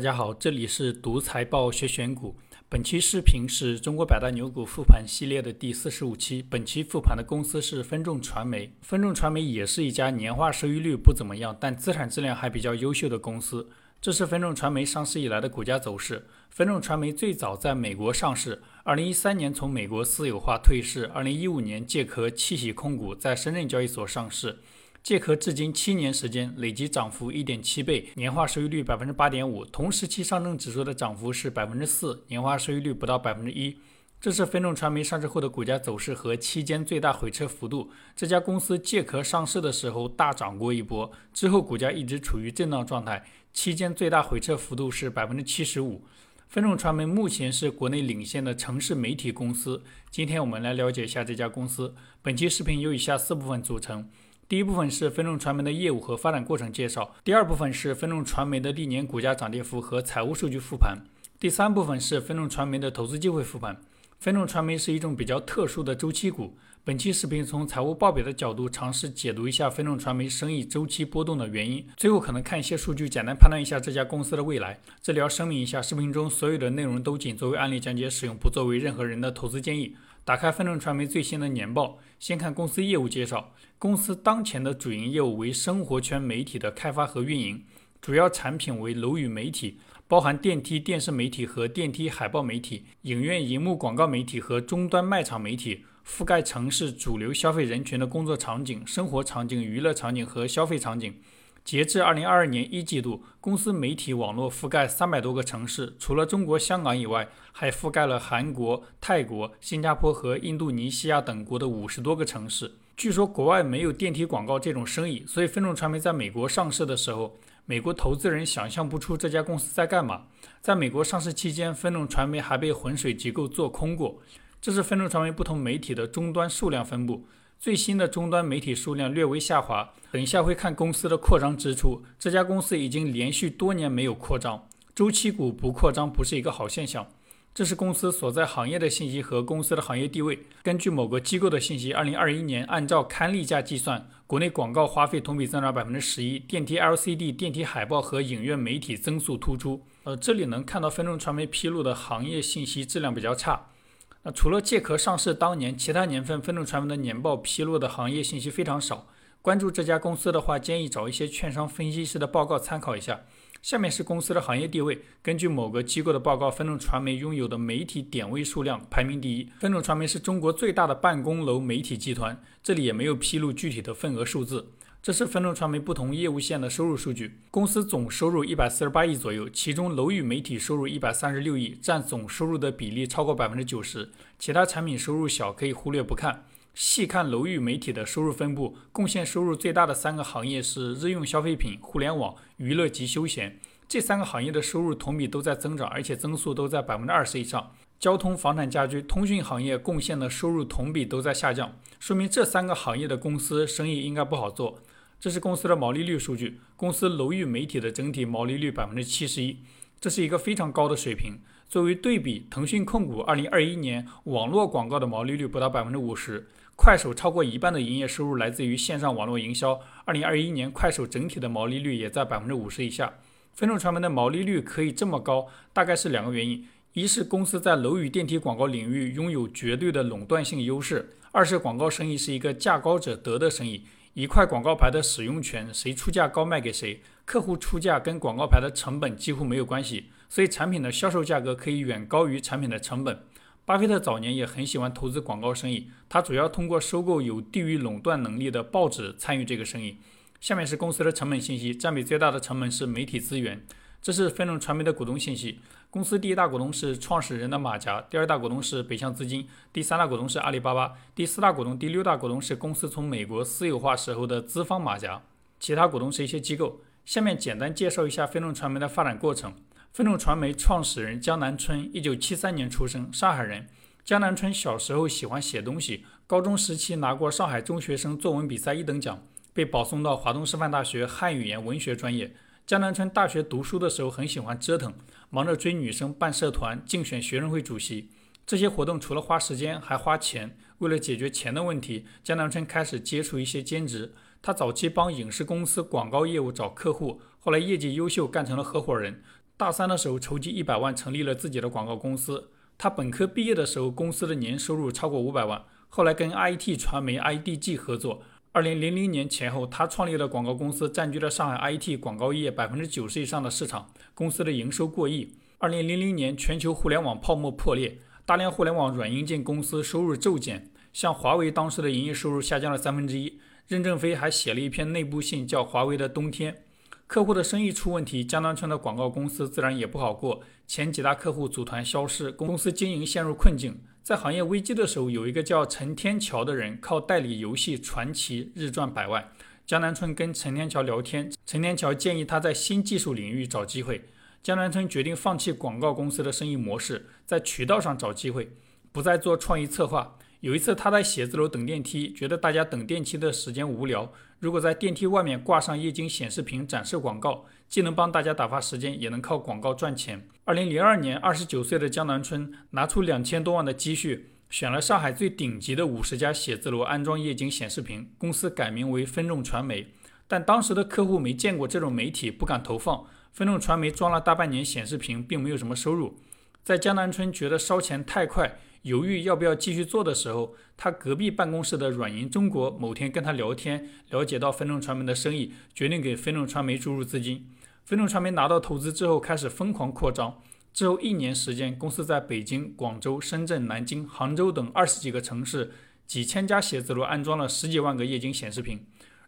大家好，这里是独财报学选股。本期视频是中国百大牛股复盘系列的第四十五期。本期复盘的公司是分众传媒。分众传媒也是一家年化收益率不怎么样，但资产质量还比较优秀的公司。这是分众传媒上市以来的股价走势。分众传媒最早在美国上市，二零一三年从美国私有化退市，二零一五年借壳七喜控股在深圳交易所上市。借壳至今七年时间，累计涨幅一点七倍，年化收益率百分之八点五。同时期上证指数的涨幅是百分之四，年化收益率不到百分之一。这是分众传媒上市后的股价走势和期间最大回撤幅度。这家公司借壳上市的时候大涨过一波，之后股价一直处于震荡状态，期间最大回撤幅度是百分之七十五。分众传媒目前是国内领先的城市媒体公司。今天我们来了解一下这家公司。本期视频由以下四部分组成。第一部分是分众传媒的业务和发展过程介绍，第二部分是分众传媒的历年股价涨跌幅和财务数据复盘，第三部分是分众传媒的投资机会复盘。分众传媒是一种比较特殊的周期股。本期视频从财务报表的角度尝试解读一下分众传媒生意周期波动的原因，最后可能看一些数据，简单判断一下这家公司的未来。这里要声明一下，视频中所有的内容都仅作为案例讲解使用，不作为任何人的投资建议。打开分众传媒最新的年报，先看公司业务介绍。公司当前的主营业务为生活圈媒体的开发和运营，主要产品为楼宇媒体，包含电梯电视媒体和电梯海报媒体、影院荧幕广告媒体和终端卖场媒体，覆盖城市主流消费人群的工作场景、生活场景、娱乐场景和消费场景。截至二零二二年一季度，公司媒体网络覆盖三百多个城市，除了中国香港以外，还覆盖了韩国、泰国、新加坡和印度尼西亚等国的五十多个城市。据说国外没有电梯广告这种生意，所以分众传媒在美国上市的时候，美国投资人想象不出这家公司在干嘛。在美国上市期间，分众传媒还被浑水机构做空过。这是分众传媒不同媒体的终端数量分布。最新的终端媒体数量略微下滑，等一下会看公司的扩张支出。这家公司已经连续多年没有扩张，周期股不扩张不是一个好现象。这是公司所在行业的信息和公司的行业地位。根据某个机构的信息，二零二一年按照刊例价计算，国内广告花费同比增长百分之十一，电梯 LCD、电梯海报和影院媒体增速突出。呃，这里能看到分众传媒披露的行业信息质量比较差。那除了借壳上市当年，其他年份分众传媒的年报披露的行业信息非常少。关注这家公司的话，建议找一些券商分析师的报告参考一下。下面是公司的行业地位，根据某个机构的报告，分众传媒拥有的媒体点位数量排名第一。分众传媒是中国最大的办公楼媒体集团，这里也没有披露具体的份额数字。这是分众传媒不同业务线的收入数据。公司总收入一百四十八亿左右，其中楼宇媒体收入一百三十六亿，占总收入的比例超过百分之九十。其他产品收入小，可以忽略不看。细看楼宇媒体的收入分布，贡献收入最大的三个行业是日用消费品、互联网、娱乐及休闲。这三个行业的收入同比都在增长，而且增速都在百分之二十以上。交通、房产、家居、通讯行业贡献的收入同比都在下降，说明这三个行业的公司生意应该不好做。这是公司的毛利率数据，公司楼宇媒体的整体毛利率百分之七十一，这是一个非常高的水平。作为对比，腾讯控股二零二一年网络广告的毛利率不到百分之五十，快手超过一半的营业收入来自于线上网络营销，二零二一年快手整体的毛利率也在百分之五十以下。分众传媒的毛利率可以这么高，大概是两个原因：一是公司在楼宇电梯广告领域拥有绝对的垄断性优势；二是广告生意是一个价高者得的生意。一块广告牌的使用权，谁出价高卖给谁，客户出价跟广告牌的成本几乎没有关系，所以产品的销售价格可以远高于产品的成本。巴菲特早年也很喜欢投资广告生意，他主要通过收购有地域垄断能力的报纸参与这个生意。下面是公司的成本信息，占比最大的成本是媒体资源。这是分众传媒的股东信息。公司第一大股东是创始人的马甲，第二大股东是北向资金，第三大股东是阿里巴巴，第四大股东、第六大股东是公司从美国私有化时候的资方马甲，其他股东是一些机构。下面简单介绍一下分众传媒的发展过程。分众传媒创始人江南春，一九七三年出生，上海人。江南春小时候喜欢写东西，高中时期拿过上海中学生作文比赛一等奖，被保送到华东师范大学汉语言文学专业。江南春大学读书的时候很喜欢折腾，忙着追女生、办社团、竞选学生会主席。这些活动除了花时间还花钱。为了解决钱的问题，江南春开始接触一些兼职。他早期帮影视公司广告业务找客户，后来业绩优秀，干成了合伙人。大三的时候筹集一百万成立了自己的广告公司。他本科毕业的时候，公司的年收入超过五百万。后来跟 IT 传媒 IDG 合作。二零零零年前后，他创立的广告公司占据了上海 IT 广告业百分之九十以上的市场，公司的营收过亿。二零零零年，全球互联网泡沫破裂，大量互联网软硬件公司收入骤减，像华为当时的营业收入下降了三分之一。任正非还写了一篇内部信，叫《华为的冬天》。客户的生意出问题，江南春的广告公司自然也不好过。前几大客户组团消失，公司经营陷入困境。在行业危机的时候，有一个叫陈天桥的人，靠代理游戏传奇日赚百万。江南春跟陈天桥聊天，陈天桥建议他在新技术领域找机会。江南春决定放弃广告公司的生意模式，在渠道上找机会，不再做创意策划。有一次，他在写字楼等电梯，觉得大家等电梯的时间无聊。如果在电梯外面挂上液晶显示屏展示广告，既能帮大家打发时间，也能靠广告赚钱。二零零二年，二十九岁的江南春拿出两千多万的积蓄，选了上海最顶级的五十家写字楼安装液晶显示屏，公司改名为分众传媒。但当时的客户没见过这种媒体，不敢投放。分众传媒装了大半年显示屏，并没有什么收入。在江南春觉得烧钱太快。犹豫要不要继续做的时候，他隔壁办公室的软银中国某天跟他聊天，了解到分众传媒的生意，决定给分众传媒注入资金。分众传媒拿到投资之后，开始疯狂扩张。之后一年时间，公司在北京、广州、深圳、南京、杭州等二十几个城市，几千家写字楼安装了十几万个液晶显示屏。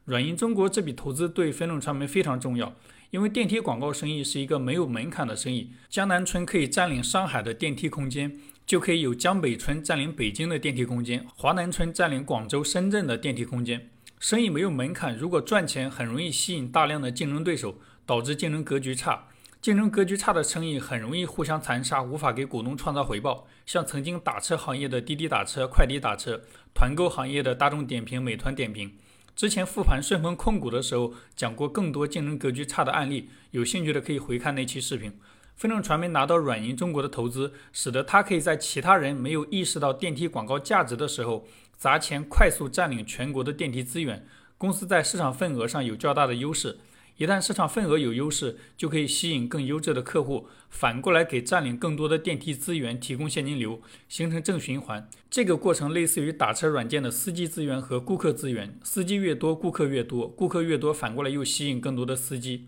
软银中国这笔投资对分众传媒非常重要，因为电梯广告生意是一个没有门槛的生意。江南春可以占领上海的电梯空间。就可以有江北春占领北京的电梯空间，华南春占领广州、深圳的电梯空间。生意没有门槛，如果赚钱，很容易吸引大量的竞争对手，导致竞争格局差。竞争格局差的生意很容易互相残杀，无法给股东创造回报。像曾经打车行业的滴滴打车、快滴打车，团购行业的大众点评、美团点评。之前复盘顺丰控股的时候讲过更多竞争格局差的案例，有兴趣的可以回看那期视频。分众传媒拿到软银中国的投资，使得他可以在其他人没有意识到电梯广告价值的时候，砸钱快速占领全国的电梯资源。公司在市场份额上有较大的优势，一旦市场份额有优势，就可以吸引更优质的客户，反过来给占领更多的电梯资源提供现金流，形成正循环。这个过程类似于打车软件的司机资源和顾客资源，司机越多，顾客越多，顾客越多，反过来又吸引更多的司机。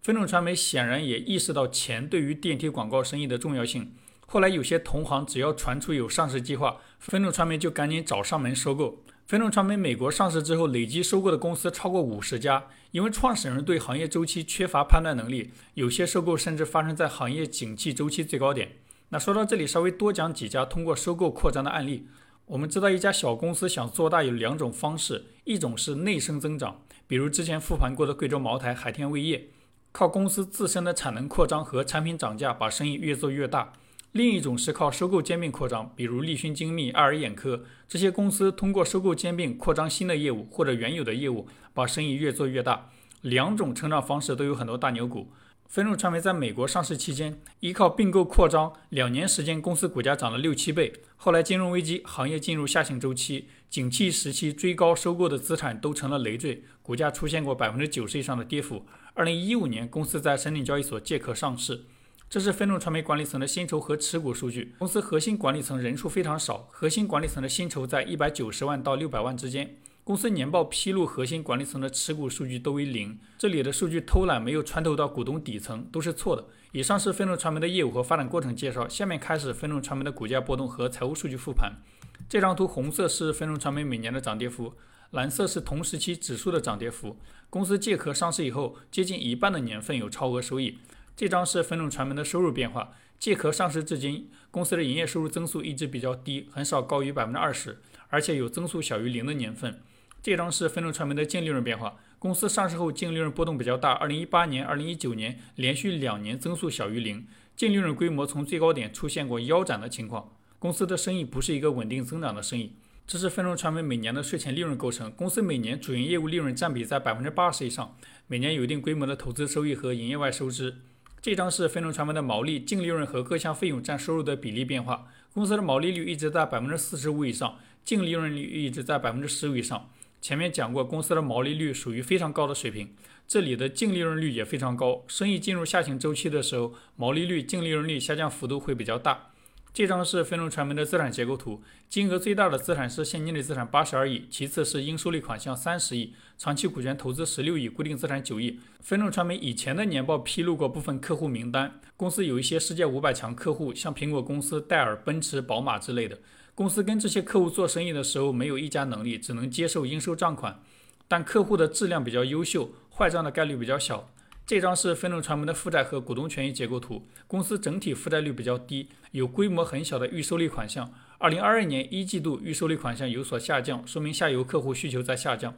分众传媒显然也意识到钱对于电梯广告生意的重要性。后来有些同行只要传出有上市计划，分众传媒就赶紧找上门收购。分众传媒美国上市之后，累计收购的公司超过五十家。因为创始人对行业周期缺乏判断能力，有些收购甚至发生在行业景气周期最高点。那说到这里，稍微多讲几家通过收购扩张的案例。我们知道，一家小公司想做大有两种方式，一种是内生增长，比如之前复盘过的贵州茅台、海天味业。靠公司自身的产能扩张和产品涨价，把生意越做越大。另一种是靠收购兼并扩张，比如立讯精密、爱尔眼科这些公司，通过收购兼并扩张新的业务或者原有的业务，把生意越做越大。两种成长方式都有很多大牛股。分众传媒在美国上市期间，依靠并购扩张，两年时间公司股价涨了六七倍。后来金融危机，行业进入下行周期，景气时期追高收购的资产都成了累赘，股价出现过百分之九十以上的跌幅。二零一五年，公司在深圳交易所借壳上市。这是分众传媒管理层的薪酬和持股数据。公司核心管理层人数非常少，核心管理层的薪酬在一百九十万到六百万之间。公司年报披露，核心管理层的持股数据都为零。这里的数据偷懒，没有穿透到股东底层，都是错的。以上是分众传媒的业务和发展过程介绍，下面开始分众传媒的股价波动和财务数据复盘。这张图红色是分众传媒每年的涨跌幅，蓝色是同时期指数的涨跌幅。公司借壳上市以后，接近一半的年份有超额收益。这张是分众传媒的收入变化，借壳上市至今，公司的营业收入增速一直比较低，很少高于百分之二十，而且有增速小于零的年份。这张是分众传媒的净利润变化。公司上市后净利润波动比较大，二零一八年、二零一九年连续两年增速小于零，净利润规模从最高点出现过腰斩的情况。公司的生意不是一个稳定增长的生意。这是分众传媒每年的税前利润构成。公司每年主营业务利润占比在百分之八十以上，每年有一定规模的投资收益和营业外收支。这张是飞龙传媒的毛利、净利润和各项费用占收入的比例变化。公司的毛利率一直在百分之四十五以上，净利润率一直在百分之十五以上。前面讲过，公司的毛利率属于非常高的水平，这里的净利润率也非常高。生意进入下行周期的时候，毛利率、净利润率下降幅度会比较大。这张是飞众传媒的资产结构图，金额最大的资产是现金类资产八十二亿，其次是应收类款项三十亿，长期股权投资十六亿，固定资产九亿。飞众传媒以前的年报披露过部分客户名单，公司有一些世界五百强客户，像苹果公司、戴尔、奔驰、宝马之类的。公司跟这些客户做生意的时候没有议价能力，只能接受应收账款，但客户的质量比较优秀，坏账的概率比较小。这张是分众传媒的负债和股东权益结构图。公司整体负债率比较低，有规模很小的预收类款项。二零二二年一季度预收类款项有所下降，说明下游客户需求在下降。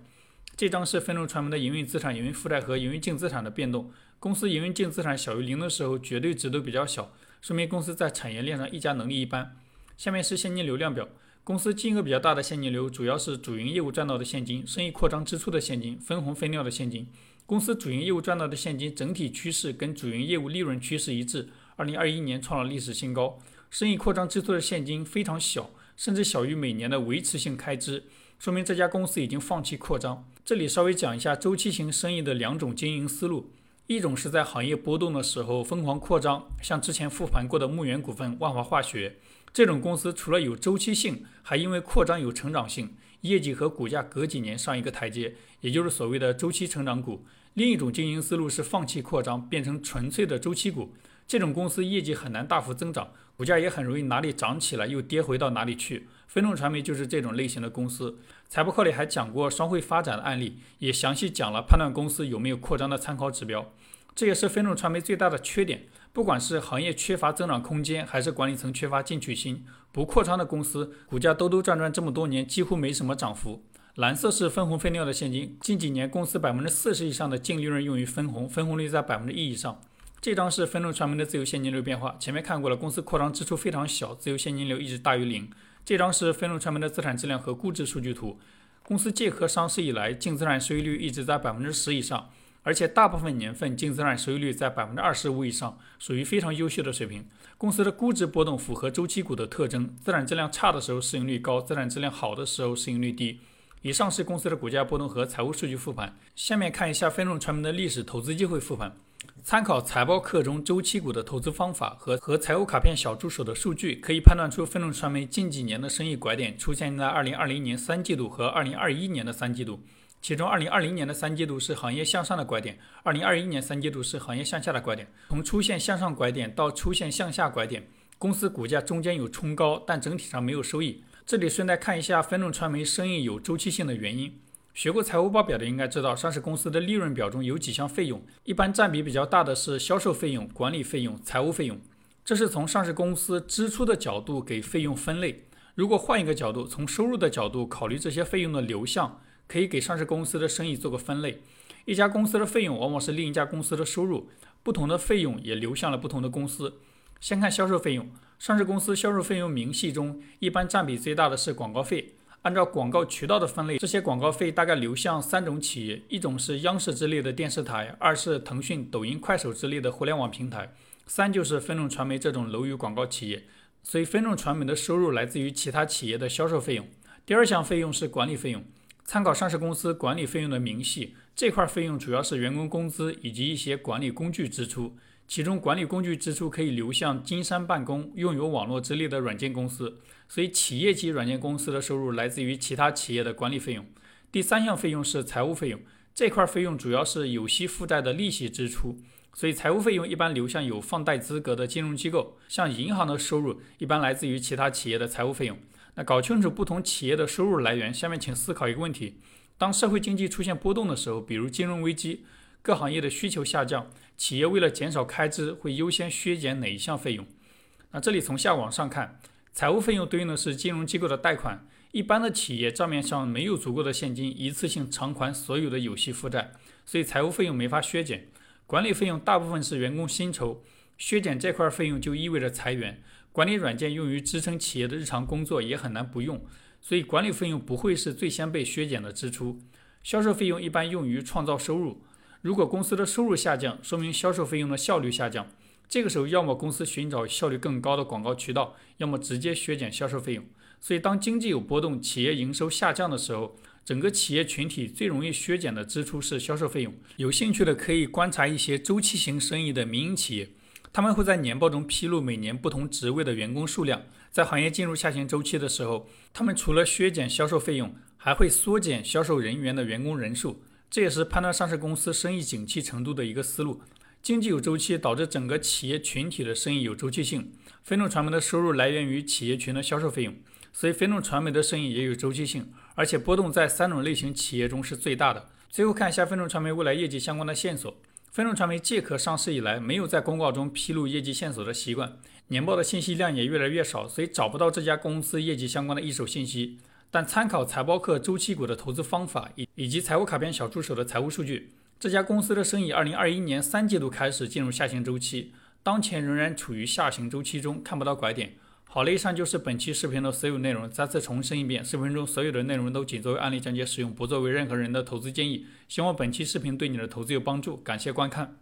这张是分众传媒的营运资产、营运负债和营运净资产的变动。公司营运净资产小于零的时候，绝对值都比较小，说明公司在产业链上议价能力一般。下面是现金流量表。公司金额比较大的现金流，主要是主营业务赚到的现金、生意扩张支出的现金、分红分掉的现金。公司主营业务赚到的现金整体趋势跟主营业务利润趋势一致，二零二一年创了历史新高。生意扩张支出的现金非常小，甚至小于每年的维持性开支，说明这家公司已经放弃扩张。这里稍微讲一下周期型生意的两种经营思路，一种是在行业波动的时候疯狂扩张，像之前复盘过的牧原股份、万华化学这种公司，除了有周期性，还因为扩张有成长性，业绩和股价隔几年上一个台阶，也就是所谓的周期成长股。另一种经营思路是放弃扩张，变成纯粹的周期股。这种公司业绩很难大幅增长，股价也很容易哪里涨起来又跌回到哪里去。分众传媒就是这种类型的公司。财报课里还讲过双汇发展的案例，也详细讲了判断公司有没有扩张的参考指标。这也是分众传媒最大的缺点。不管是行业缺乏增长空间，还是管理层缺乏进取心，不扩张的公司股价兜兜转转这么多年，几乎没什么涨幅。蓝色是分红分掉的现金，近几年公司百分之四十以上的净利润用于分红，分红率在百分之一以上。这张是分众传媒的自由现金流变化，前面看过了，公司扩张支出非常小，自由现金流一直大于零。这张是分众传媒的资产质量和估值数据图，公司借壳上市以来，净资产收益率一直在百分之十以上，而且大部分年份净资产收益率在百分之二十五以上，属于非常优秀的水平。公司的估值波动符合周期股的特征，资产质量差的时候市盈率高，资产质量好的时候市盈率低。以上是公司的股价波动和财务数据复盘。下面看一下分众传媒的历史投资机会复盘。参考财报课中周期股的投资方法和和财务卡片小助手的数据，可以判断出分众传媒近几年的生意拐点出现在2020年三季度和2021年的三季度。其中2020年的三季度是行业向上的拐点，2021年三季度是行业向下的拐点。从出现向上拐点到出现向下拐点，公司股价中间有冲高，但整体上没有收益。这里顺带看一下分众传媒生意有周期性的原因。学过财务报表的应该知道，上市公司的利润表中有几项费用，一般占比比较大的是销售费用、管理费用、财务费用。这是从上市公司支出的角度给费用分类。如果换一个角度，从收入的角度考虑这些费用的流向，可以给上市公司的生意做个分类。一家公司的费用往往是另一家公司的收入，不同的费用也流向了不同的公司。先看销售费用。上市公司销售费用明细中，一般占比最大的是广告费。按照广告渠道的分类，这些广告费大概流向三种企业：一种是央视之类的电视台，二是腾讯、抖音、快手之类的互联网平台，三就是分众传媒这种楼宇广告企业。所以，分众传媒的收入来自于其他企业的销售费用。第二项费用是管理费用，参考上市公司管理费用的明细，这块费用主要是员工工资以及一些管理工具支出。其中管理工具支出可以流向金山办公、用友网络之类的软件公司，所以企业级软件公司的收入来自于其他企业的管理费用。第三项费用是财务费用，这块费用主要是有息负债的利息支出，所以财务费用一般流向有放贷资格的金融机构，像银行的收入一般来自于其他企业的财务费用。那搞清楚不同企业的收入来源，下面请思考一个问题：当社会经济出现波动的时候，比如金融危机。各行业的需求下降，企业为了减少开支，会优先削减哪一项费用？那这里从下往上看，财务费用对应的是金融机构的贷款。一般的企业账面上没有足够的现金一次性偿还所有的有息负债，所以财务费用没法削减。管理费用大部分是员工薪酬，削减这块费用就意味着裁员。管理软件用于支撑企业的日常工作也很难不用，所以管理费用不会是最先被削减的支出。销售费用一般用于创造收入。如果公司的收入下降，说明销售费用的效率下降。这个时候，要么公司寻找效率更高的广告渠道，要么直接削减销售费用。所以，当经济有波动，企业营收下降的时候，整个企业群体最容易削减的支出是销售费用。有兴趣的可以观察一些周期型生意的民营企业，他们会在年报中披露每年不同职位的员工数量。在行业进入下行周期的时候，他们除了削减销售费用，还会缩减销售人员的员工人数。这也是判断上市公司生意景气程度的一个思路。经济有周期，导致整个企业群体的生意有周期性。分众传媒的收入来源于企业群的销售费用。所以，分众传媒的生意也有周期性，而且波动在三种类型企业中是最大的。最后看一下分众传媒未来业绩相关的线索。分众传媒借壳上市以来，没有在公告中披露业绩线索的习惯，年报的信息量也越来越少，所以找不到这家公司业绩相关的一手信息。但参考财报客周期股的投资方法以以及财务卡片小助手的财务数据，这家公司的生意二零二一年三季度开始进入下行周期，当前仍然处于下行周期中，看不到拐点。好了，以上就是本期视频的所有内容。再次重申一遍，视频中所有的内容都仅作为案例讲解使用，不作为任何人的投资建议。希望本期视频对你的投资有帮助，感谢观看。